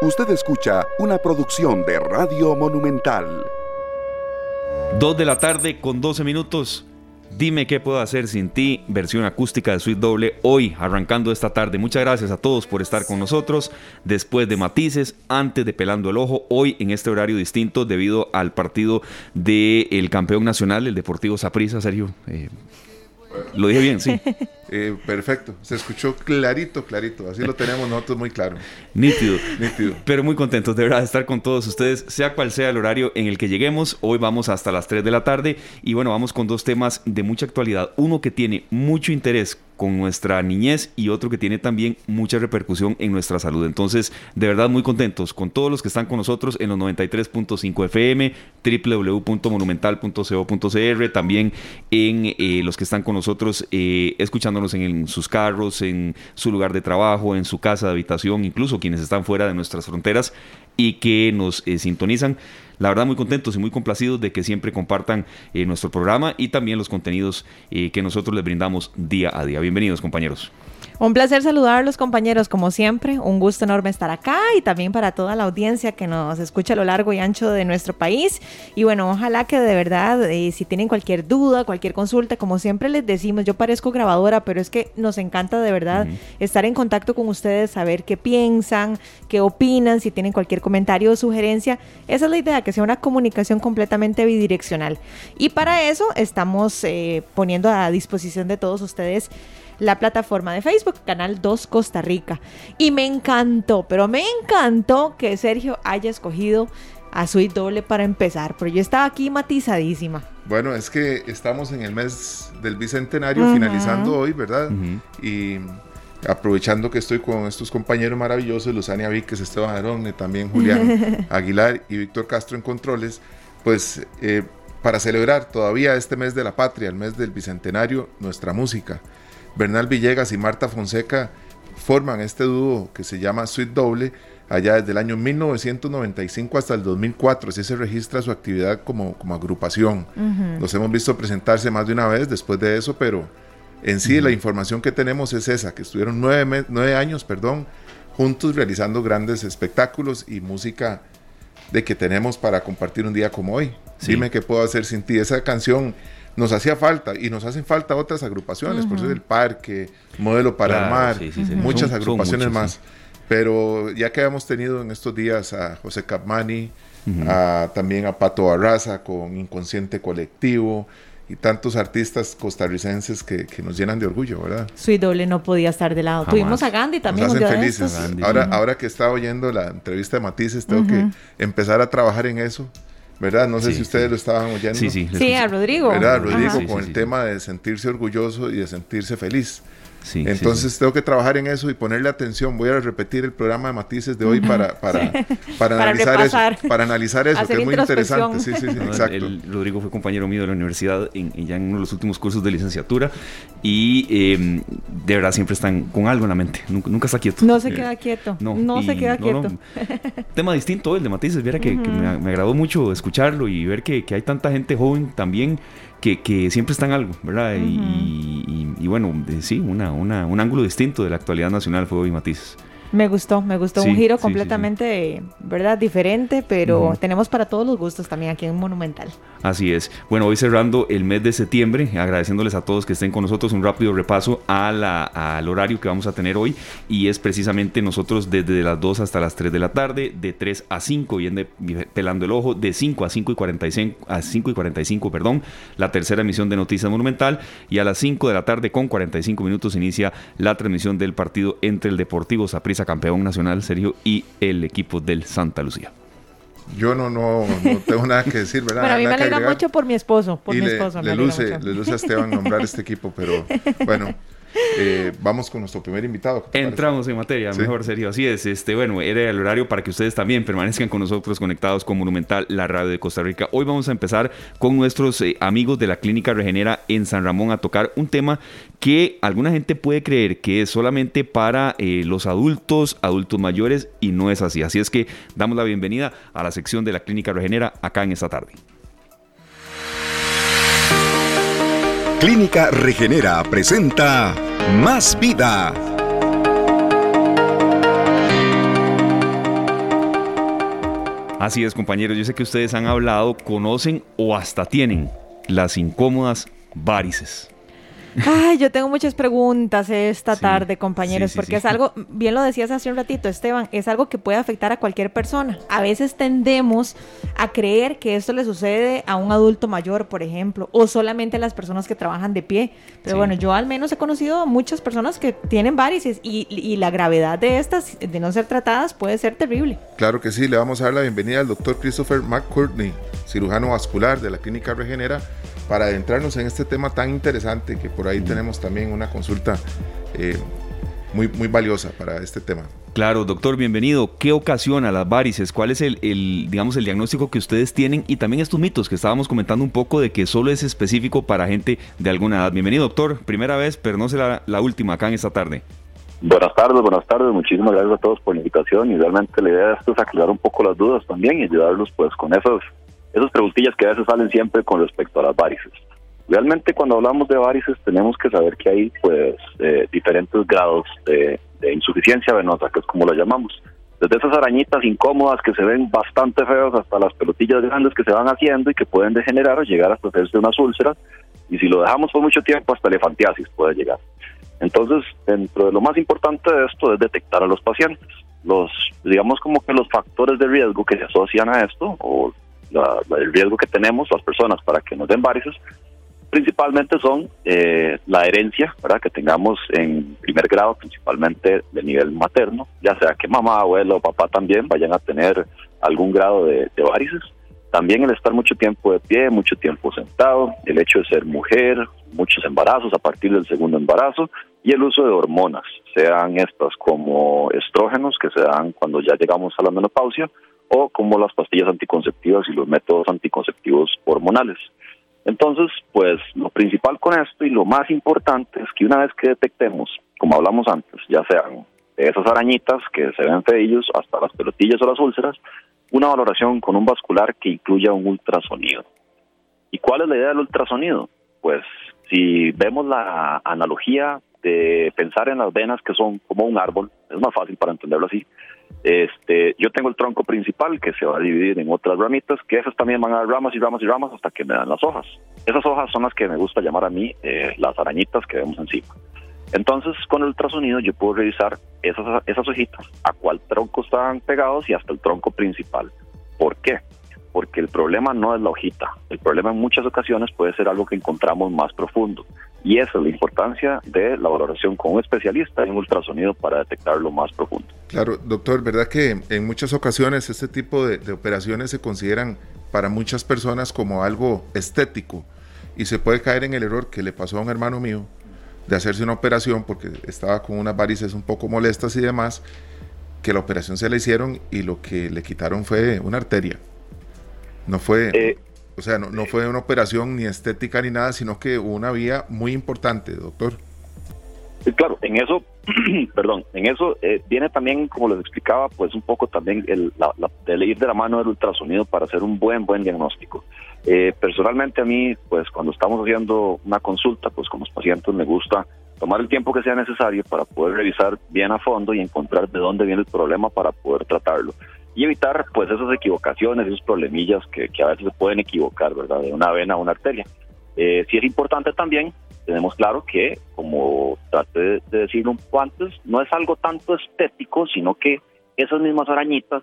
Usted escucha una producción de Radio Monumental. Dos de la tarde con 12 minutos. Dime qué puedo hacer sin ti, versión acústica de Suite Doble, hoy arrancando esta tarde. Muchas gracias a todos por estar con nosotros. Después de Matices, antes de Pelando el Ojo, hoy en este horario distinto debido al partido del campeón nacional, el Deportivo Saprissa, Sergio. Eh, lo dije bien, sí. Eh, perfecto, se escuchó clarito, clarito. Así lo tenemos nosotros muy claro. Nítido. Nítido. Pero muy contentos de verdad de estar con todos ustedes, sea cual sea el horario en el que lleguemos. Hoy vamos hasta las 3 de la tarde y bueno, vamos con dos temas de mucha actualidad. Uno que tiene mucho interés con nuestra niñez y otro que tiene también mucha repercusión en nuestra salud. Entonces, de verdad muy contentos con todos los que están con nosotros en los 93.5 FM, www.monumental.co.cr, también en eh, los que están con nosotros eh, escuchándonos en, sus carros, en su lugar de trabajo, en su casa de habitación, incluso quienes están fuera de nuestras fronteras y que nos eh, sintonizan la verdad muy contentos y muy complacidos de que siempre compartan eh, nuestro programa y también los contenidos eh, que nosotros les brindamos día a día. Bienvenidos compañeros. Un placer saludarlos compañeros, como siempre, un gusto enorme estar acá y también para toda la audiencia que nos escucha a lo largo y ancho de nuestro país. Y bueno, ojalá que de verdad, eh, si tienen cualquier duda, cualquier consulta, como siempre les decimos, yo parezco grabadora, pero es que nos encanta de verdad estar en contacto con ustedes, saber qué piensan, qué opinan, si tienen cualquier comentario o sugerencia. Esa es la idea, que sea una comunicación completamente bidireccional. Y para eso estamos eh, poniendo a disposición de todos ustedes la plataforma de Facebook, Canal 2 Costa Rica. Y me encantó, pero me encantó que Sergio haya escogido a Suite Doble para empezar, pero yo estaba aquí matizadísima. Bueno, es que estamos en el mes del Bicentenario, finalizando hoy, ¿verdad? Y aprovechando que estoy con estos compañeros maravillosos, Luzania Víquez, Esteban Arón, también Julián Aguilar y Víctor Castro en Controles, pues eh, para celebrar todavía este mes de la patria, el mes del Bicentenario, nuestra música. Bernal Villegas y Marta Fonseca forman este dúo que se llama Suite Doble allá desde el año 1995 hasta el 2004, así se registra su actividad como, como agrupación. Los hemos visto presentarse más de una vez después de eso, pero en sí la información que tenemos es esa, que estuvieron nueve, nueve años perdón, juntos realizando grandes espectáculos y música de que tenemos para compartir un día como hoy. Dime qué puedo hacer sin ti. Esa canción nos hacía falta y nos hacen falta otras agrupaciones, por eso el parque, modelo para el mar, muchas agrupaciones más. Pero ya que hemos tenido en estos días a José Capmani, también a Pato Barraza con Inconsciente Colectivo, y tantos artistas costarricenses que, nos llenan de orgullo, ¿verdad? Su doble no podía estar de lado. Tuvimos a Gandhi también. Nos hacen felices. Ahora, ahora que estaba oyendo la entrevista de Matices, tengo que empezar a trabajar en eso ¿verdad? No sé si ustedes lo estaban oyendo. Sí, sí. Sí, a Rodrigo. ¿Verdad? Rodrigo con el tema de sentirse orgulloso y de sentirse feliz. Entonces tengo que trabajar en eso y ponerle atención. Voy a repetir el programa de matices de hoy para, para, para, analizar eso. Para analizar eso, que es muy interesante. Sí, sí, sí, exacto. Rodrigo fue compañero mío de la universidad en, ya en uno de los últimos cursos de licenciatura y em, de verdad siempre están con algo en la mente. Nunca, está quieto. No se queda quieto. No, no se queda quieto. Tema distinto el de matices. Viera que, me, agradó mucho escucharlo y ver que, que hay tanta gente joven también que, siempre están algo, ¿verdad? y, bueno, sí, una, una, un ángulo distinto de la actualidad nacional fue hoy Matices. Me gustó, me gustó. un giro completamente, ¿verdad? Diferente, pero tenemos para todos los gustos también aquí en Monumental. Así es. Bueno, hoy cerrando el mes de septiembre, agradeciéndoles a todos que estén con nosotros, un rápido repaso a la, al horario que vamos a tener hoy y es precisamente nosotros desde las 2 hasta las 3 de la tarde, de 3 a 5, viene pelando el ojo, de 5 a 5 y 45, a 5 y 45, perdón, la tercera emisión de Noticias Monumental y a las 5 de la tarde con 45 minutos inicia la transmisión del partido entre el Deportivo Saprissa campeón nacional, Sergio, y el equipo del Santa Lucía. Yo no, no, no tengo nada que decir, ¿verdad? Pero a mí me alegra mucho por mi esposo, por mi le, esposo. Le, luce, le luce a Esteban nombrar este equipo, pero bueno, eh, vamos con nuestro primer invitado. Entramos en materia, mejor serio. Así es. Este, bueno, era el horario para que ustedes también permanezcan con nosotros conectados con Monumental, la radio de Costa Rica. Hoy vamos a empezar con nuestros eh, amigos de la Clínica Regenera en San Ramón a tocar un tema que alguna gente puede creer que es solamente para eh, los adultos, adultos mayores, y no es así. Así es que damos la bienvenida a la sección de la Clínica Regenera acá en esta tarde. Clínica Regenera presenta Más Vida. Así es, compañeros. Yo sé que ustedes han hablado, conocen o hasta tienen las incómodas varices. Ay, yo tengo muchas preguntas esta tarde, compañeros, porque es algo, bien lo decías hace un ratito, Esteban, es algo que puede afectar a cualquier persona. A veces tendemos a creer que esto le sucede a un adulto mayor, por ejemplo, o solamente a las personas que trabajan de pie. Pero bueno, yo al menos he conocido a muchas personas que tienen varices y, y la gravedad de estas, de no ser tratadas, puede ser terrible. Claro que sí, le vamos a dar la bienvenida al doctor Christopher McCourtney, cirujano vascular de la Clínica Regenera para adentrarnos en este tema tan interesante que por ahí tenemos también una consulta eh, muy, muy valiosa para este tema. Claro, doctor, bienvenido. ¿Qué ocasiona las varices? ¿Cuál es el, digamos, el diagnóstico que ustedes tienen? Y también estos mitos que estábamos comentando un poco de que solo es específico para gente de alguna edad. Bienvenido, doctor. Primera vez, pero no será la última acá en esta tarde. Buenas tardes, buenas tardes. Muchísimas gracias a todos por la invitación. Y realmente la idea de esto es aclarar un poco las dudas también y ayudarlos pues con esas esas preguntillas que a veces salen siempre con respecto a las varices. Realmente cuando hablamos de varices tenemos que saber que hay pues eh, diferentes grados de, insuficiencia venosa, que es como lo llamamos. Desde esas arañitas incómodas que se ven bastante feas hasta las pelotillas grandes que se van haciendo y que pueden degenerar o llegar hasta hacerse unas úlceras. Y si lo dejamos por mucho tiempo, hasta elefantiasis puede llegar. Entonces, dentro de lo más importante de esto es detectar a los pacientes. Los, digamos como que los factores de riesgo que se asocian a esto, o el riesgo que tenemos las personas para que nos den varices, principalmente son eh, la herencia, ¿verdad? que tengamos en primer grado, principalmente de nivel materno, ya sea que mamá, abuelo papá también vayan a tener algún grado de, de varices. También el estar mucho tiempo de pie, mucho tiempo sentado, el hecho de ser mujer, muchos embarazos a partir del segundo embarazo y el uso de hormonas, sean estas como estrógenos que se dan cuando ya llegamos a la menopausia o como las pastillas anticonceptivas y los métodos anticonceptivos hormonales. Entonces, pues lo principal con esto y lo más importante es que una vez que detectemos, como hablamos antes, ya sean esas arañitas que se ven feillos hasta las pelotillas o las úlceras, una valoración con un vascular que incluya un ultrasonido. ¿Y cuál es la idea del ultrasonido? Pues si vemos la analogía de pensar en las venas que son como un árbol, es más fácil para entenderlo así, este, yo tengo el tronco principal que se va a dividir en otras ramitas, que esas también van a dar ramas y ramas y ramas hasta que me dan las hojas. Esas hojas son las que me gusta llamar a mí eh, las arañitas que vemos encima. Entonces, con el ultrasonido yo puedo revisar esas, esas hojitas, a cuál tronco están pegados y hasta el tronco principal. ¿Por qué? Porque el problema no es la hojita, el problema en muchas ocasiones puede ser algo que encontramos más profundo. Y esa es la importancia de la valoración con un especialista en ultrasonido para detectar lo más profundo. Claro, doctor, ¿verdad que en muchas ocasiones este tipo de, operaciones se consideran para muchas personas como algo estético y se puede caer en el error que le pasó a un hermano mío de hacerse una operación porque estaba con unas varices un poco molestas y demás, que la operación se le hicieron y lo que le quitaron fue una arteria. No fue... Eh, o sea, no, fue una operación ni estética ni nada, sino que hubo una vía muy importante, doctor. Claro, en eso, perdón, en eso eh, viene también, como les explicaba, pues un poco también el, la, ir de la mano del ultrasonido para hacer un buen, buen diagnóstico. Eh, personalmente a mí, pues cuando estamos haciendo una consulta, pues con los pacientes me gusta tomar el tiempo que sea necesario para poder revisar bien a fondo y encontrar de dónde viene el problema para poder tratarlo y evitar pues esas equivocaciones, esos problemillas que, a veces se pueden equivocar, ¿verdad? De una vena a una arteria. Eh, sí es importante también, tenemos claro que, como traté de, decirlo un poco antes, no es algo tanto estético, sino que esas mismas arañitas,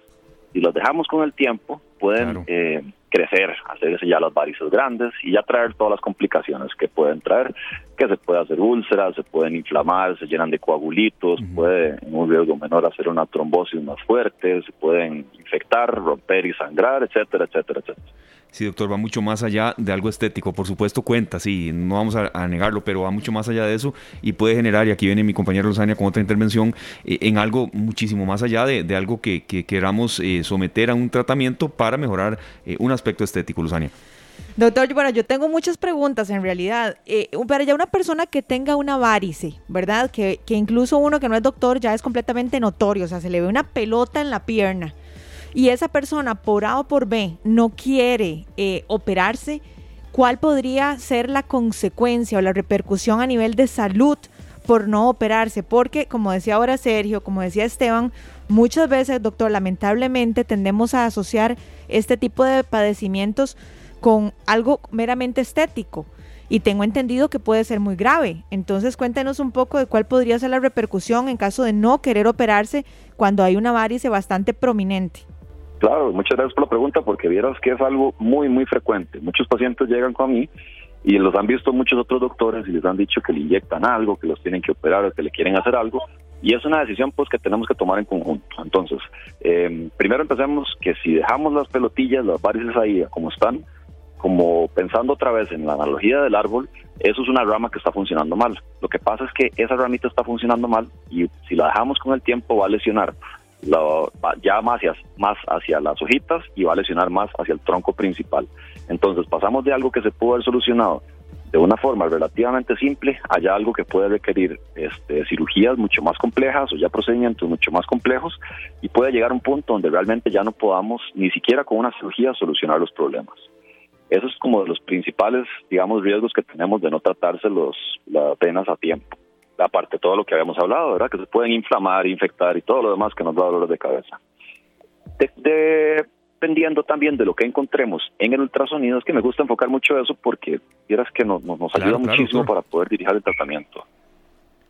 si las dejamos con el tiempo, pueden eh, crecer, hacerse ya las varices grandes y ya traer todas las complicaciones que pueden traer, que se puede hacer úlceras, se pueden inflamar, se llenan de coagulitos, puede en un riesgo menor hacer una trombosis más fuerte, se pueden infectar, romper y sangrar, etcétera, etcétera, etcétera. Sí, doctor, va mucho más allá de algo estético. Por supuesto, cuenta, sí, no vamos a, negarlo, pero va mucho más allá de eso y puede generar, y aquí viene mi compañero Lozania con otra intervención, eh, en algo muchísimo más allá de, algo que, queramos eh, someter a un tratamiento para mejorar eh, un aspecto estético, Luzania. Doctor, bueno, yo tengo muchas preguntas en realidad. para ya una persona que tenga una varice, ¿verdad? Que, que incluso uno que no es doctor ya es completamente notorio, o sea, se le ve una pelota en la pierna y esa persona por A o por B no quiere eh, operarse, ¿cuál podría ser la consecuencia o la repercusión a nivel de salud por no operarse, porque como decía ahora Sergio, como decía Esteban, muchas veces, doctor, lamentablemente tendemos a asociar este tipo de padecimientos con algo meramente estético y tengo entendido que puede ser muy grave. Entonces cuéntenos un poco de cuál podría ser la repercusión en caso de no querer operarse cuando hay una varice bastante prominente. Claro, muchas gracias por la pregunta porque vieras que es algo muy, muy frecuente. Muchos pacientes llegan con mí y los han visto muchos otros doctores y les han dicho que le inyectan algo, que los tienen que operar que le quieren hacer algo y es una decisión pues que tenemos que tomar en conjunto. Entonces, eh, primero empecemos que si dejamos las pelotillas, las varices ahí como están, como pensando otra vez en la analogía del árbol, eso es una rama que está funcionando mal. Lo que pasa es que esa ramita está funcionando mal y si la dejamos con el tiempo va a lesionar ya más hacia, más hacia las hojitas y va a lesionar más hacia el tronco principal. Entonces pasamos de algo que se pudo haber solucionado de una forma relativamente simple a ya algo que puede requerir este, cirugías mucho más complejas o ya procedimientos mucho más complejos y puede llegar a un punto donde realmente ya no podamos ni siquiera con una cirugía solucionar los problemas. Eso es como de los principales, digamos, riesgos que tenemos de no tratarse los, las venas a tiempo. Aparte de todo lo que habíamos hablado, ¿verdad? Que se pueden inflamar, infectar y todo lo demás que nos da dolores de cabeza. dependiendo también de lo que encontremos en el ultrasonido, es que me gusta enfocar mucho eso porque quieras que nos, nos, ayuda muchísimo para poder dirigir el tratamiento.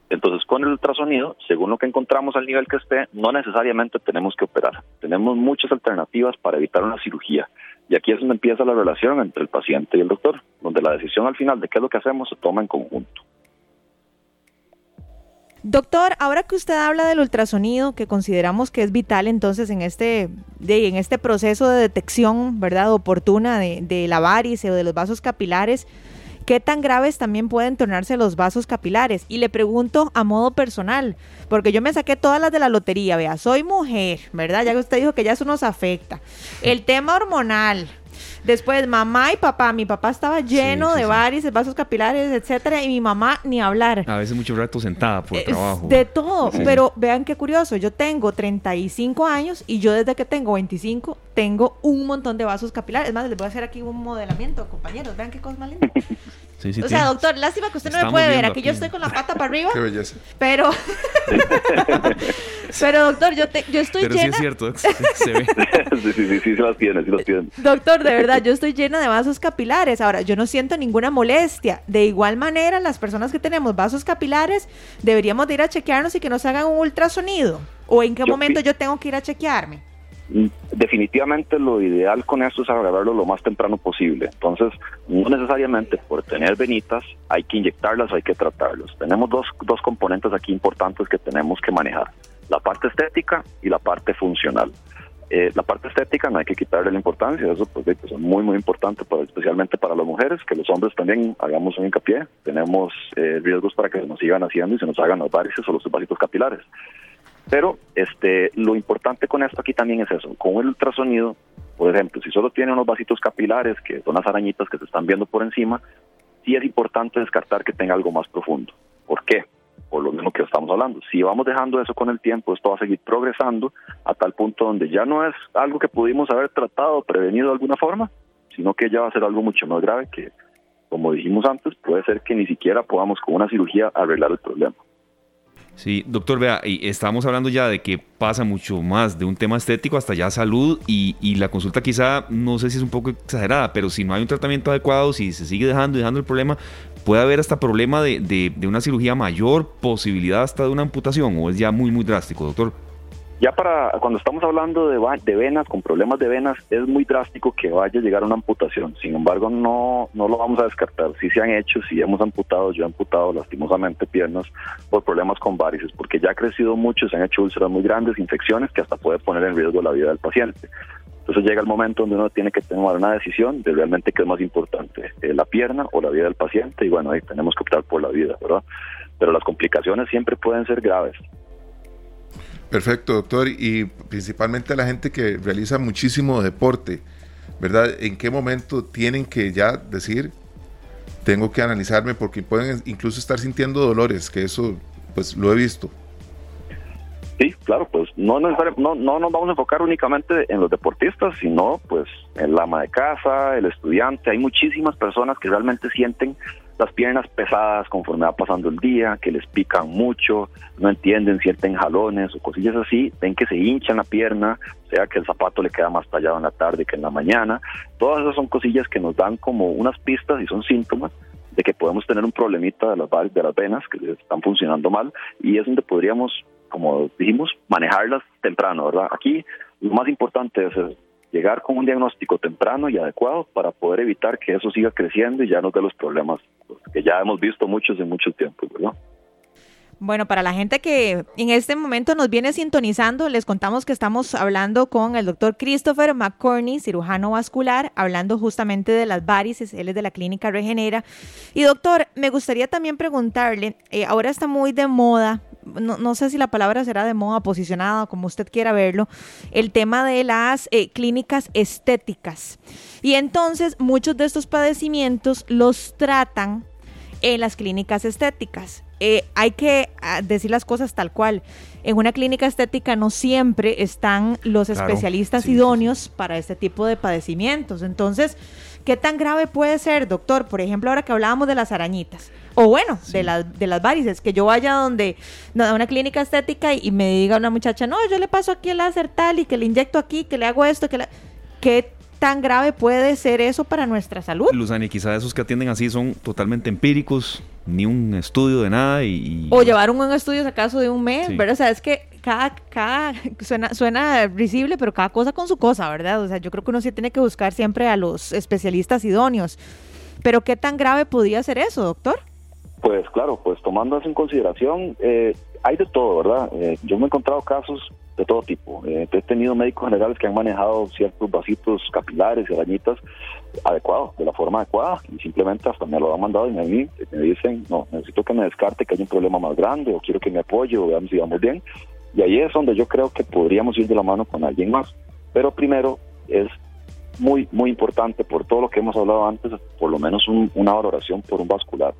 Entonces, con el ultrasonido, según lo que encontramos al nivel que esté, no necesariamente tenemos que operar. Tenemos muchas alternativas para evitar una cirugía. Y aquí es donde empieza la relación entre el paciente y el doctor, donde la decisión al final de qué es lo que hacemos se toma en conjunto. Doctor, ahora que usted habla del ultrasonido, que consideramos que es vital entonces en este, en este proceso de detección, ¿verdad?, oportuna de, de la varice o de los vasos capilares, ¿Qué tan graves también pueden tornarse los vasos capilares? Y le pregunto a modo personal, porque yo me saqué todas las de la lotería, vea, soy mujer, ¿verdad? Ya usted dijo que ya eso nos afecta. El tema hormonal, Después, mamá y papá. Mi papá estaba lleno de varices, vasos capilares, etcétera, y mi mamá ni hablar. A veces mucho rato sentada por trabajo. De todo. Pero vean qué curioso. Yo tengo 35 años y yo desde que tengo 25 tengo un montón de vasos capilares. Es más, les voy a hacer aquí un modelamiento, compañeros. Vean qué cosa más linda. o sea, doctor, lástima que usted no me puede ver. Aquí, yo estoy con la pata para arriba. Qué belleza. Pero. pero, doctor, yo, te, yo estoy pero llena. Sí, es cierto. Se ve. sí, sí, sí, sí, se las tiene, sí las tiene. Doctor, de verdad, yo estoy llena de vasos capilares. Ahora, yo no siento ninguna molestia. De igual manera, las personas que tenemos vasos capilares deberíamos de ir a chequearnos y que nos hagan un ultrasonido. ¿O en qué momento yo tengo que ir a chequearme? Definitivamente lo ideal con esto es agarrarlo lo más temprano posible. Entonces, no necesariamente por tener venitas hay que inyectarlas hay que tratarlos. Tenemos dos, dos componentes aquí importantes que tenemos que manejar, la parte estética y la parte funcional. Eh, la parte estética no hay que quitarle la importancia, eso pues, es muy muy importante, para, especialmente para las mujeres, que los hombres también hagamos un hincapié, tenemos eh, riesgos para que se nos sigan haciendo y se nos hagan las varices o los vasitos capilares. Pero este, lo importante con esto aquí también es eso, con el ultrasonido, por ejemplo, si solo tiene unos vasitos capilares, que son las arañitas que se están viendo por encima, sí es importante descartar que tenga algo más profundo. ¿Por qué? Por lo mismo que estamos hablando. Si vamos dejando eso con el tiempo, esto va a seguir progresando a tal punto donde ya no es algo que pudimos haber tratado prevenido de alguna forma, sino que ya va a ser algo mucho más grave que, como dijimos antes, puede ser que ni siquiera podamos con una cirugía arreglar el problema. Sí, doctor, vea, y estamos hablando ya de que pasa mucho más de un tema estético hasta ya salud y, y, la consulta quizá, no sé si es un poco exagerada, pero si no hay un tratamiento adecuado, si se sigue dejando y dejando el problema, puede haber hasta problema de, de, de una cirugía mayor, posibilidad hasta de una amputación, o es ya muy, muy drástico, doctor. Ya para cuando estamos hablando de, de, venas, con problemas de venas, es muy drástico que vaya a llegar una amputación. Sin embargo, no, no lo vamos a descartar. Si se han hecho, si hemos amputado, yo he amputado lastimosamente piernas por problemas con varices, porque ya ha crecido mucho, se han hecho úlceras muy grandes, infecciones que hasta puede poner en riesgo la vida del paciente. Entonces llega el momento donde uno tiene que tomar una decisión de realmente qué es más importante, eh, la pierna o la vida del paciente, y bueno, ahí tenemos que optar por la vida, ¿verdad? Pero las complicaciones siempre pueden ser graves. Perfecto, doctor. Y principalmente la gente que realiza muchísimo deporte, ¿verdad? ¿En qué momento tienen que ya decir, tengo que analizarme porque pueden incluso estar sintiendo dolores, que eso pues lo he visto? Sí, claro, pues no, no, no, no nos vamos a enfocar únicamente en los deportistas, sino pues en la ama de casa, el estudiante. Hay muchísimas personas que realmente sienten las piernas pesadas conforme va pasando el día, que les pican mucho, no entienden, sienten jalones o cosillas así, ven que se hinchan la pierna, sea que el zapato le queda más tallado en la tarde que en la mañana. Todas esas son cosillas que nos dan como unas pistas y son síntomas de que podemos tener un problemita de las, de las venas que están funcionando mal y es donde podríamos, como dijimos, manejarlas temprano, ¿verdad? Aquí lo más importante es llegar con un diagnóstico temprano y adecuado para poder evitar que eso siga creciendo y ya nos dé los problemas que ya hemos visto muchos en mucho tiempo, ¿verdad? Bueno, para la gente que en este momento nos viene sintonizando, les contamos que estamos hablando con el doctor Christopher McCorney, cirujano vascular, hablando justamente de las varices, él es de la clínica Regenera. Y doctor, me gustaría también preguntarle, eh, ahora está muy de moda, no, sé si la palabra será de moda, posicionada, como usted quiera verlo, el tema de las eh, clínicas estéticas. Y entonces muchos de estos padecimientos los tratan en las clínicas estéticas. Eh, hay que ah, decir las cosas tal cual. En una clínica estética no siempre están los especialistas idóneos para este tipo de padecimientos. Entonces, ¿qué tan grave puede ser, doctor? Por ejemplo, ahora que hablábamos de las arañitas. O bueno, de, las de las varices, que yo vaya donde, a una clínica estética y, me diga una muchacha, no, yo le paso aquí el láser tal y que le inyecto aquí, que le hago esto, que le... ¿Qué tan grave puede ser eso para nuestra salud? Luzani, quizás esos que atienden así son totalmente empíricos, ni un estudio de nada y... O llevaron un estudio acaso de un mes, ¿verdad? O sea, es que cada, cada, suena, suena risible, pero cada cosa con su cosa, ¿verdad? O sea, yo creo que uno sí tiene que buscar siempre a los especialistas idóneos. Pero ¿qué tan grave podría ser eso, doctor? Pues claro, pues tomando eso en consideración, eh, hay de todo, ¿verdad? Eh, yo me he encontrado casos de todo tipo. Eh, he tenido médicos generales que han manejado ciertos vasitos capilares y arañitas adecuados, de la forma adecuada, y simplemente hasta me lo han mandado y mí me dicen, no, necesito que me descarte que hay un problema más grande, o quiero que me apoye, o veamos si vamos bien. Y ahí es donde yo creo que podríamos ir de la mano con alguien más. Pero primero es muy, muy importante, por todo lo que hemos hablado antes, por lo menos una valoración por un vascular.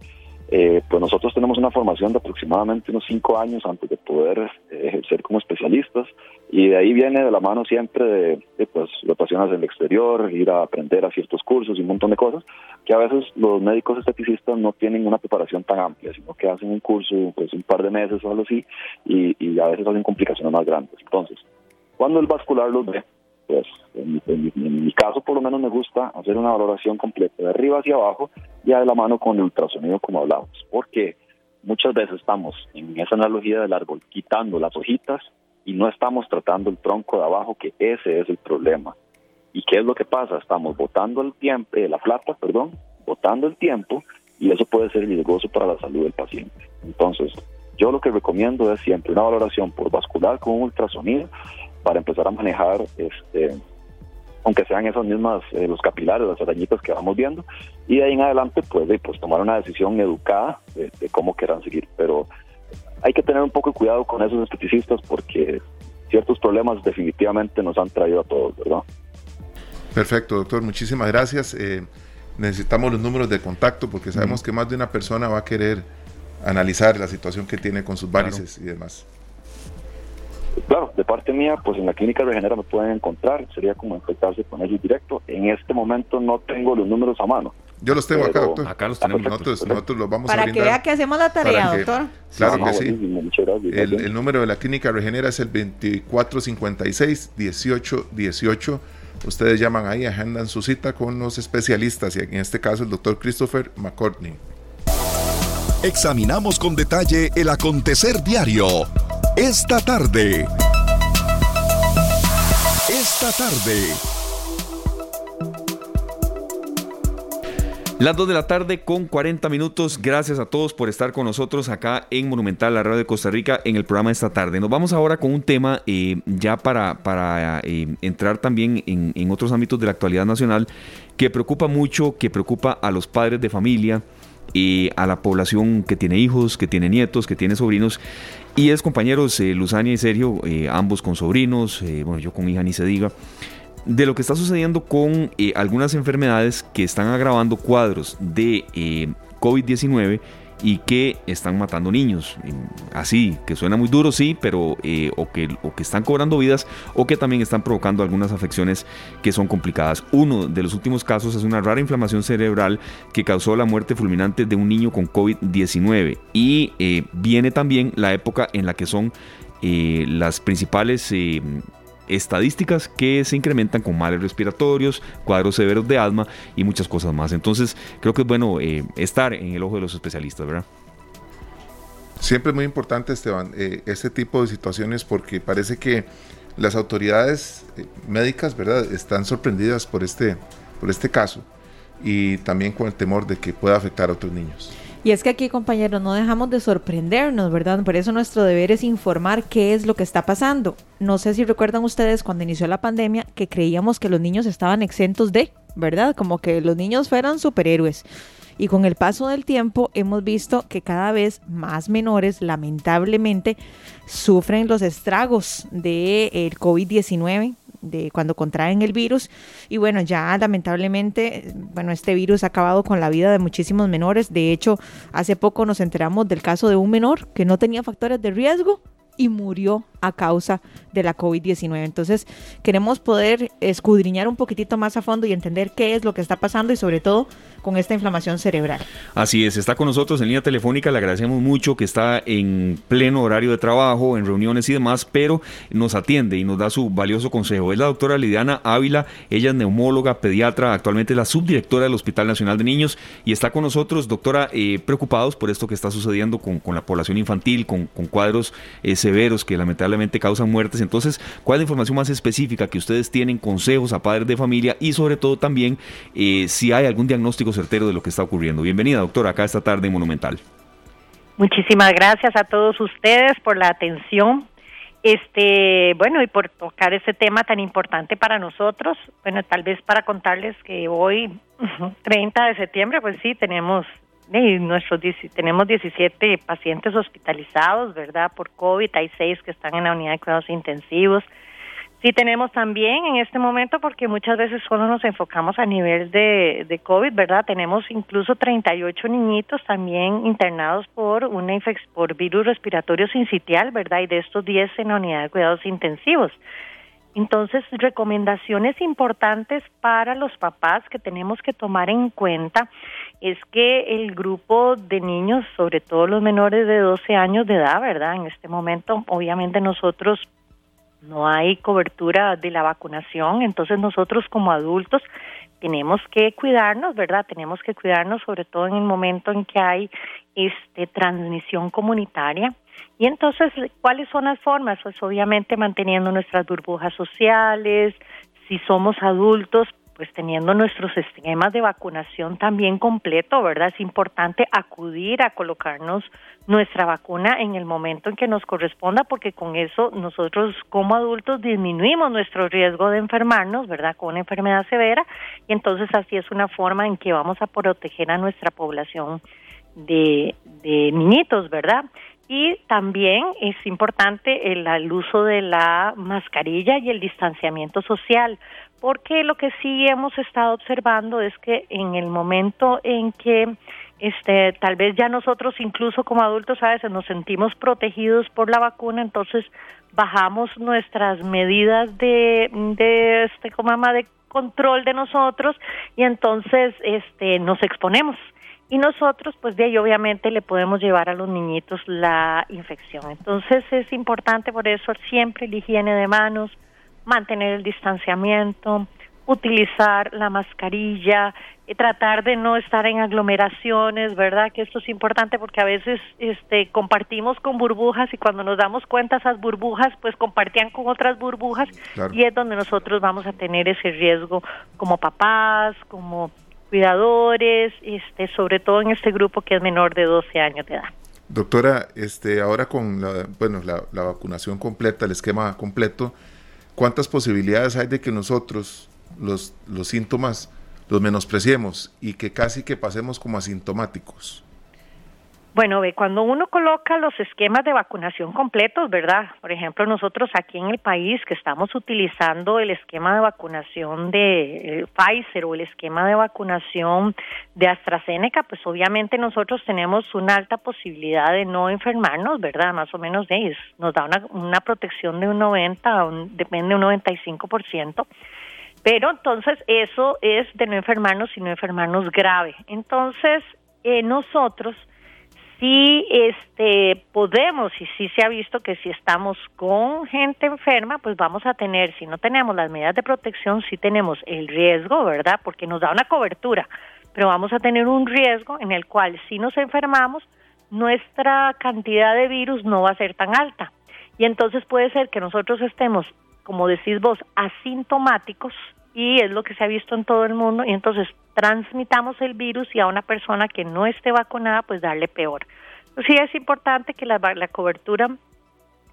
Eh, pues nosotros tenemos una formación de aproximadamente unos cinco años antes de poder eh, ejercer como especialistas y de ahí viene de la mano siempre de, de pues rotaciones en el exterior, ir a aprender a ciertos cursos y un montón de cosas que a veces los médicos esteticistas no tienen una preparación tan amplia, sino que hacen un curso pues un par de meses o algo así y, y a veces hacen complicaciones más grandes. Entonces, cuando el vascular los ve, pues en, mi caso por lo menos me gusta hacer una valoración completa de arriba hacia abajo y de la mano con el ultrasonido como hablamos, porque muchas veces estamos en esa analogía del árbol quitando las hojitas y no estamos tratando el tronco de abajo, que ese es el problema. ¿Y qué es lo que pasa? Estamos botando el tiempo, eh, la plata, perdón, botando el tiempo y eso puede ser riesgoso para la salud del paciente. Entonces, yo lo que recomiendo es siempre una valoración por vascular con un ultrasonido para empezar a manejar, este, aunque sean esas mismas, eh, los capilares, las arañitas que vamos viendo, y de ahí en adelante, pues, pues tomar una decisión educada de, cómo quieran seguir. Pero hay que tener un poco de cuidado con esos esteticistas porque ciertos problemas definitivamente nos han traído a todos, ¿verdad? Perfecto, doctor, muchísimas gracias. Eh, necesitamos los números de contacto porque sabemos que más de una persona va a querer analizar la situación que tiene con sus varices y demás. Claro, de parte mía, pues en la clínica Regenera me pueden encontrar, sería como enfrentarse con ellos directo. En este momento no tengo los números a mano. Yo los tengo acá, doctor. Acá los tenemos. nosotros, nosotros los vamos para a brindar. Para que vea que hacemos la tarea, doctor. Claro que sí. El, el, número de la clínica Regenera es el 2456-1818. Ustedes llaman ahí, agendan su cita con los especialistas y en este caso el doctor Christopher McCourtney. Examinamos con detalle el acontecer diario esta tarde. Esta tarde. Las 2 de la tarde con 40 minutos. Gracias a todos por estar con nosotros acá en Monumental, la radio de Costa Rica, en el programa de esta tarde. Nos vamos ahora con un tema eh, ya para, para eh, entrar también en, en otros ámbitos de la actualidad nacional que preocupa mucho, que preocupa a los padres de familia, a la población que tiene hijos, que tiene nietos, que tiene sobrinos. Y es compañeros eh, Luzania y Sergio, eh, ambos con sobrinos, eh, bueno, yo con hija ni se diga, de lo que está sucediendo con algunas enfermedades que están agravando cuadros de COVID-19 y que están matando niños. Así, que suena muy duro, sí, pero eh, o, que, o que están cobrando vidas o que también están provocando algunas afecciones que son complicadas. Uno de los últimos casos es una rara inflamación cerebral que causó la muerte fulminante de un niño con COVID-19 y eh, viene también la época en la que son eh, las principales estadísticas que se incrementan con males respiratorios, cuadros severos de asma y muchas cosas más. Entonces, creo que es bueno eh, estar en el ojo de los especialistas, ¿verdad? Siempre es muy importante, Esteban, eh, este tipo de situaciones porque parece que las autoridades eh, médicas, ¿verdad?, están sorprendidas por este, por este caso y también con el temor de que pueda afectar a otros niños. Y es que aquí, compañeros, no dejamos de sorprendernos, ¿verdad? Por eso nuestro deber es informar qué es lo que está pasando. No sé si recuerdan ustedes cuando inició la pandemia que creíamos que los niños estaban exentos de, ¿verdad? Como que los niños fueran superhéroes. Y con el paso del tiempo hemos visto que cada vez más menores, lamentablemente, sufren los estragos del COVID-19, de cuando contraen el virus. Y bueno, ya lamentablemente, bueno, este virus ha acabado con la vida de muchísimos menores. De hecho, hace poco nos enteramos del caso de un menor que no tenía factores de riesgo y murió a causa de la COVID-19. Entonces, queremos poder escudriñar un poquitito más a fondo y entender qué es lo que está pasando y sobre todo con esta inflamación cerebral. Así es, está con nosotros en línea telefónica, le agradecemos mucho que está en pleno horario de trabajo, en reuniones y demás, pero nos atiende y nos da su valioso consejo. Es la doctora Lidiana Ávila, ella es neumóloga, pediatra, actualmente la subdirectora del Hospital Nacional de Niños y está con nosotros, doctora, eh, preocupados por esto que está sucediendo con, la población infantil, con, cuadros eh, severos que lamentablemente causan muertes. Entonces, ¿cuál es la información más específica que ustedes tienen, consejos a padres de familia y sobre todo también eh, si hay algún diagnóstico certero de lo que está ocurriendo. Bienvenida, doctora, acá esta tarde en Monumental. Muchísimas gracias a todos ustedes por la atención. Este, bueno, y por tocar este tema tan importante para nosotros. Bueno, tal vez para contarles que hoy, 30 de septiembre, pues sí, tenemos nuestros tenemos 17 pacientes hospitalizados, ¿verdad? Por COVID, hay 6 que están en la unidad de cuidados intensivos. Sí tenemos también en este momento, porque muchas veces solo nos enfocamos a nivel de, de COVID, ¿verdad? Tenemos incluso 38 niñitos también internados por una por virus respiratorio sincitial, ¿verdad? Y de estos 10 en la unidad de cuidados intensivos. Entonces, recomendaciones importantes para los papás que tenemos que tomar en cuenta es que el grupo de niños, sobre todo los menores de 12 años de edad, ¿verdad? En este momento, obviamente nosotros no hay cobertura de la vacunación, entonces nosotros como adultos tenemos que cuidarnos, ¿verdad? Tenemos que cuidarnos sobre todo en el momento en que hay este transmisión comunitaria. Y entonces, ¿cuáles son las formas? Pues obviamente manteniendo nuestras burbujas sociales, si somos adultos, pues teniendo nuestros esquemas de vacunación también completo, ¿verdad? Es importante acudir a colocarnos nuestra vacuna en el momento en que nos corresponda, porque con eso nosotros como adultos disminuimos nuestro riesgo de enfermarnos, ¿verdad? Con una enfermedad severa, y entonces así es una forma en que vamos a proteger a nuestra población de, de niñitos, ¿verdad? Y también es importante el, uso de la mascarilla y el distanciamiento social, porque lo que sí hemos estado observando es que en el momento en que este tal vez ya nosotros incluso como adultos a veces nos sentimos protegidos por la vacuna entonces bajamos nuestras medidas de este como de control de nosotros y entonces este nos exponemos y nosotros pues de ahí obviamente le podemos llevar a los niñitos la infección entonces es importante por eso siempre la higiene de manos mantener el distanciamiento utilizar la mascarilla, eh, tratar de no estar en aglomeraciones, ¿verdad? Que esto es importante porque a veces este compartimos con burbujas y cuando nos damos cuenta esas burbujas pues compartían con otras burbujas y es donde nosotros vamos a tener ese riesgo como papás, como cuidadores, este sobre todo en este grupo que es menor de 12 años de edad. Doctora, este ahora con la bueno, la, la vacunación completa, el esquema completo, ¿cuántas posibilidades hay de que nosotros los, los síntomas los menospreciemos y que casi que pasemos como asintomáticos? Bueno, ve, cuando uno coloca los esquemas de vacunación completos, ¿verdad? Por ejemplo, nosotros aquí en el país que estamos utilizando el esquema de vacunación de eh, Pfizer o el esquema de vacunación de AstraZeneca, pues obviamente nosotros tenemos una alta posibilidad de no enfermarnos, ¿verdad? Más o menos de eso. Nos da una, una protección de un 90, un, depende de un 95%. Pero entonces eso es de no enfermarnos y no enfermarnos grave. Entonces, eh, nosotros sí este podemos y sí se ha visto que si estamos con gente enferma, pues vamos a tener, si no tenemos las medidas de protección, sí tenemos el riesgo, ¿verdad? Porque nos da una cobertura, pero vamos a tener un riesgo en el cual si nos enfermamos, nuestra cantidad de virus no va a ser tan alta. Y entonces puede ser que nosotros estemos, como decís vos, asintomáticos, y es lo que se ha visto en todo el mundo, y entonces transmitamos el virus y a una persona que no esté vacunada, pues darle peor. Sí es importante que la, la cobertura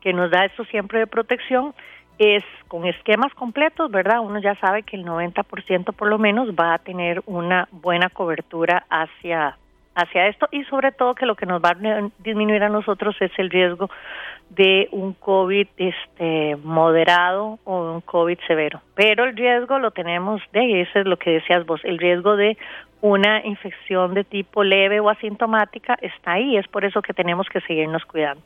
que nos da esto siempre de protección es con esquemas completos, ¿verdad? Uno ya sabe que el 90% por lo menos va a tener una buena cobertura hacia hacia esto y sobre todo que lo que nos va a disminuir a nosotros es el riesgo de un COVID este moderado o un COVID severo. Pero el riesgo lo tenemos de, eso es lo que decías vos, el riesgo de una infección de tipo leve o asintomática está ahí, es por eso que tenemos que seguirnos cuidando.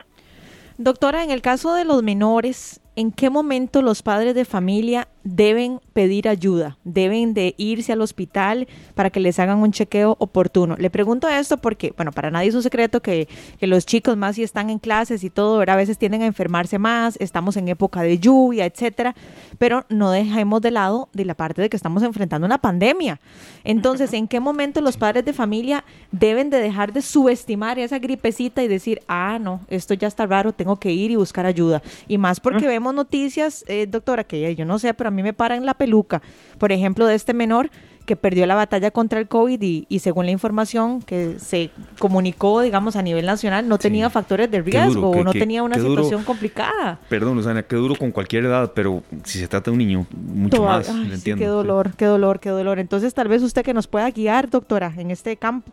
Doctora, en el caso de los menores, ¿en qué momento los padres de familia deben pedir ayuda? ¿Deben de irse al hospital para que les hagan un chequeo oportuno? Le pregunto esto porque, bueno, para nadie es un secreto que, los chicos más si están en clases y todo, a veces tienden a enfermarse más, estamos en época de lluvia, etcétera, pero no dejemos de lado de la parte de que estamos enfrentando una pandemia. Entonces, ¿en qué momento los padres de familia deben de dejar de subestimar esa gripecita y decir, ah, no, esto ya está raro, tengo que ir y buscar ayuda? Y más porque vemos noticias, eh, doctora, que yo no sé, pero a mí me paran la peluca, por ejemplo, de este menor que perdió la batalla contra el COVID y, según la información que se comunicó, digamos, a nivel nacional, no tenía factores de riesgo o no tenía una situación complicada. Perdón, Luzana, qué duro con cualquier edad, pero si se trata de un niño, mucho más, entiendo. qué dolor, qué dolor, qué dolor. Entonces, tal vez usted que nos pueda guiar, doctora, en este campo.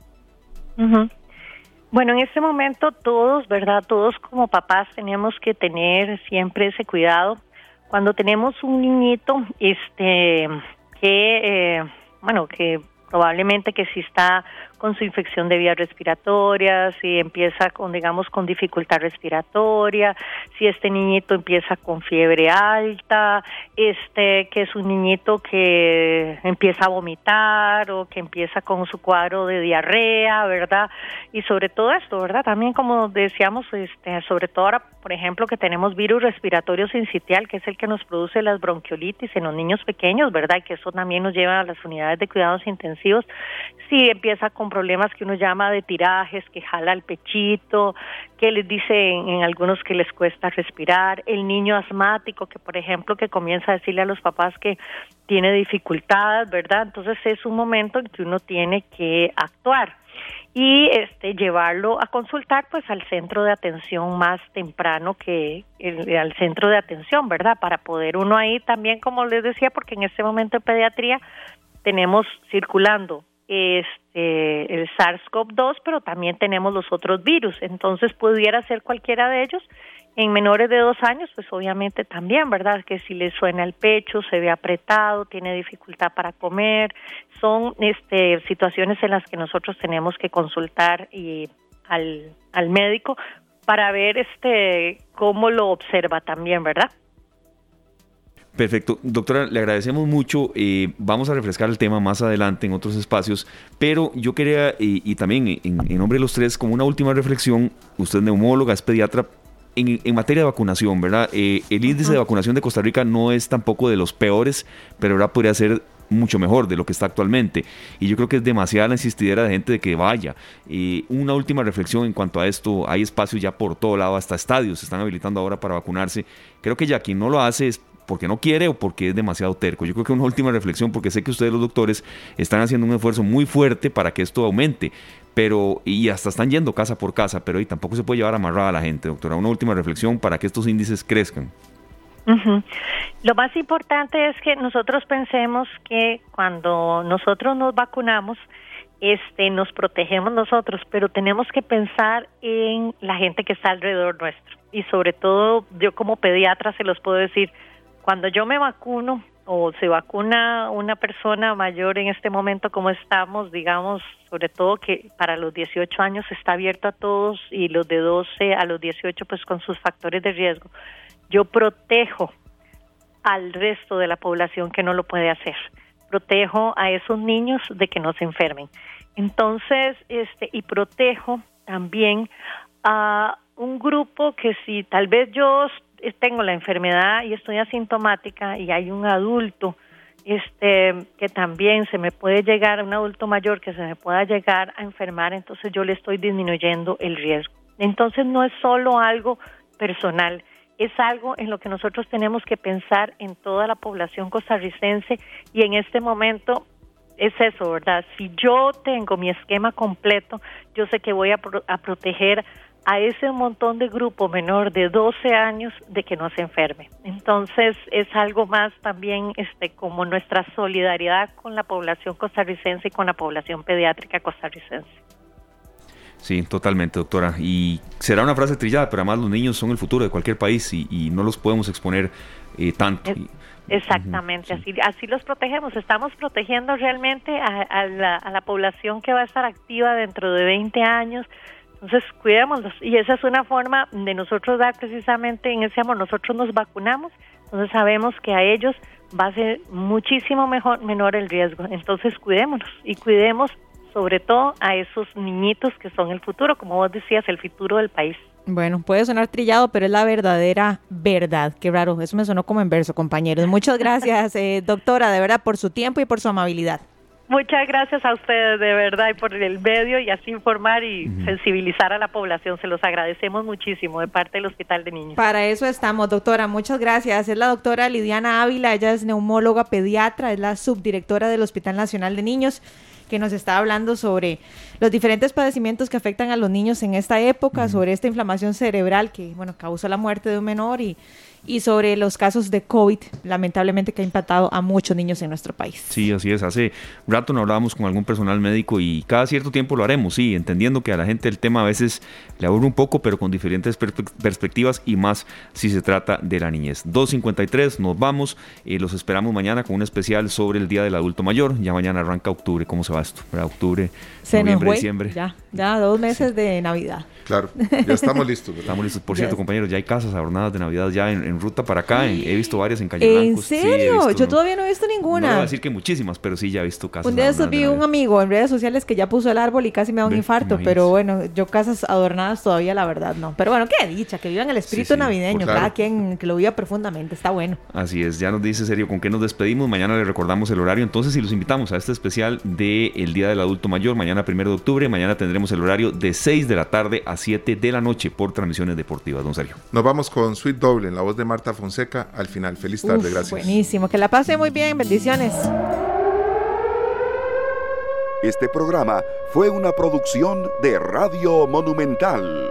Bueno, en este momento todos, ¿verdad? Todos como papás tenemos que tener siempre ese cuidado. Cuando tenemos un niñito, este, que, eh, bueno, que probablemente que si está con su infección de vías respiratorias, si empieza con, digamos, con dificultad respiratoria, si este niñito empieza con fiebre alta, este, que es un niñito que empieza a vomitar o que empieza con su cuadro de diarrea, ¿verdad? Y sobre todo esto, ¿verdad? También como decíamos, este, sobre todo ahora, por ejemplo, que tenemos virus respiratorio sincitial, que es el que nos produce las bronquiolitis en los niños pequeños, ¿verdad? Y que eso también nos lleva a las unidades de cuidados intensivos. Si empieza con problemas que uno llama de tirajes, que jala el pechito, que les dice en, algunos que les cuesta respirar, el niño asmático que por ejemplo que comienza a decirle a los papás que tiene dificultades, ¿verdad? Entonces es un momento en que uno tiene que actuar y este llevarlo a consultar pues al centro de atención más temprano que el, al centro de atención, ¿verdad? Para poder uno ahí también, como les decía, porque en este momento en pediatría tenemos circulando este, el SARS-CoV-2, pero también tenemos los otros virus. Entonces, pudiera ser cualquiera de ellos. En menores de dos años, pues obviamente también, ¿verdad? Que si le suena el pecho, se ve apretado, tiene dificultad para comer, son este, situaciones en las que nosotros tenemos que consultar y al, al médico para ver este cómo lo observa también, ¿verdad? Perfecto. Doctora, le agradecemos mucho. Eh, vamos a refrescar el tema más adelante en otros espacios, pero yo quería, y también en, nombre de los tres, como una última reflexión, usted es neumóloga, es pediatra, en, materia de vacunación, ¿verdad? Eh, el índice de vacunación de Costa Rica no es tampoco de los peores, pero ahora podría ser mucho mejor de lo que está actualmente. Y yo creo que es demasiada la insistidera de gente de que vaya. Y una última reflexión en cuanto a esto, hay espacios ya por todo lado, hasta estadios se están habilitando ahora para vacunarse. Creo que ya quien no lo hace es porque no quiere o porque es demasiado terco. Yo creo que una última reflexión, porque sé que ustedes los doctores están haciendo un esfuerzo muy fuerte para que esto aumente, pero y hasta están yendo casa por casa, pero y tampoco se puede llevar amarrada a la gente, doctora. Una última reflexión para que estos índices crezcan. Lo más importante es que nosotros pensemos que cuando nosotros nos vacunamos, este, nos protegemos nosotros, pero tenemos que pensar en la gente que está alrededor nuestro. Y sobre todo, yo como pediatra se los puedo decir, cuando yo me vacuno o se vacuna una persona mayor en este momento como estamos, digamos, sobre todo que para los 18 años está abierto a todos y los de 12 a los 18 pues con sus factores de riesgo. Yo protejo al resto de la población que no lo puede hacer protejo a esos niños de que no se enfermen. Entonces, este, y protejo también a un grupo que si tal vez yo tengo la enfermedad y estoy asintomática y hay un adulto este que también se me puede llegar, un adulto mayor que se me pueda llegar a enfermar, entonces yo le estoy disminuyendo el riesgo. Entonces no es solo algo personal, es algo en lo que nosotros tenemos que pensar en toda la población costarricense y en este momento es eso, ¿verdad? Si yo tengo mi esquema completo, yo sé que voy a, proteger a ese montón de grupo menor de 12 años de que no se enferme. Entonces es algo más también este como nuestra solidaridad con la población costarricense y con la población pediátrica costarricense. Sí, totalmente, doctora. Y será una frase trillada, pero además los niños son el futuro de cualquier país y, no los podemos exponer eh, tanto. exactamente, así, así los protegemos. Estamos protegiendo realmente a, la, a la población que va a estar activa dentro de 20 años. Entonces, cuidémoslos. Y esa es una forma de nosotros dar precisamente en ese amor. Nosotros nos vacunamos, entonces sabemos que a ellos va a ser muchísimo mejor, menor el riesgo. Entonces, cuidémonos y cuidemos sobre todo a esos niñitos que son el futuro, como vos decías, el futuro del país. Bueno, puede sonar trillado, pero es la verdadera verdad. Qué raro, eso me sonó como en verso, compañeros. Muchas gracias, eh, doctora, de verdad, por su tiempo y por su amabilidad. Muchas gracias a ustedes de verdad y por el medio y así informar y sensibilizar a la población. Se los agradecemos muchísimo de parte del Hospital de Niños. Para eso estamos, doctora. Muchas gracias. Es la doctora Lidiana Ávila, ella es neumóloga pediatra, es la subdirectora del Hospital Nacional de Niños que nos está hablando sobre los diferentes padecimientos que afectan a los niños en esta época, sobre esta inflamación cerebral que, bueno, causa la muerte de un menor y, y sobre los casos de COVID, lamentablemente, que ha impactado a muchos niños en nuestro país. Sí, así es. Hace rato no hablábamos con algún personal médico y cada cierto tiempo lo haremos, sí, entendiendo que a la gente el tema a veces le aburre un poco, pero con diferentes perspectivas y más si se trata de la niñez. 2.53, nos vamos. y eh, los esperamos mañana con un especial sobre el Día del Adulto Mayor. Ya mañana arranca octubre. ¿Cómo se va esto? ¿Para octubre, noviembre, diciembre. Ya, ya dos meses de Navidad. Claro, ya estamos listos. Estamos listos. Por cierto, compañeros, ya hay casas adornadas de Navidad ya en, ruta para acá. he visto varias en Calle ¿En serio? Yo todavía no he visto ninguna. No voy a decir que muchísimas, pero sí ya he visto casas. Un día vi un amigo en redes sociales que ya puso el árbol y casi me da un infarto. Pero bueno, yo casas adornadas todavía, la verdad, no. Pero bueno, qué dicha, que vivan el espíritu navideño. Cada quien que lo viva profundamente. Está bueno. Así es. Ya nos dice serio con qué nos despedimos. Mañana le recordamos el horario. Entonces, y los invitamos a este especial del el Día del Adulto Mayor. Mañana, primero de octubre. Mañana tendremos el horario de 6 de la tarde a 7 de la noche por transmisiones deportivas, don Sergio. Nos vamos con Sweet Doble en la voz de Marta Fonseca al final. Feliz tarde, gracias. Buenísimo, que la pase muy bien, bendiciones. Este programa fue una producción de Radio Monumental.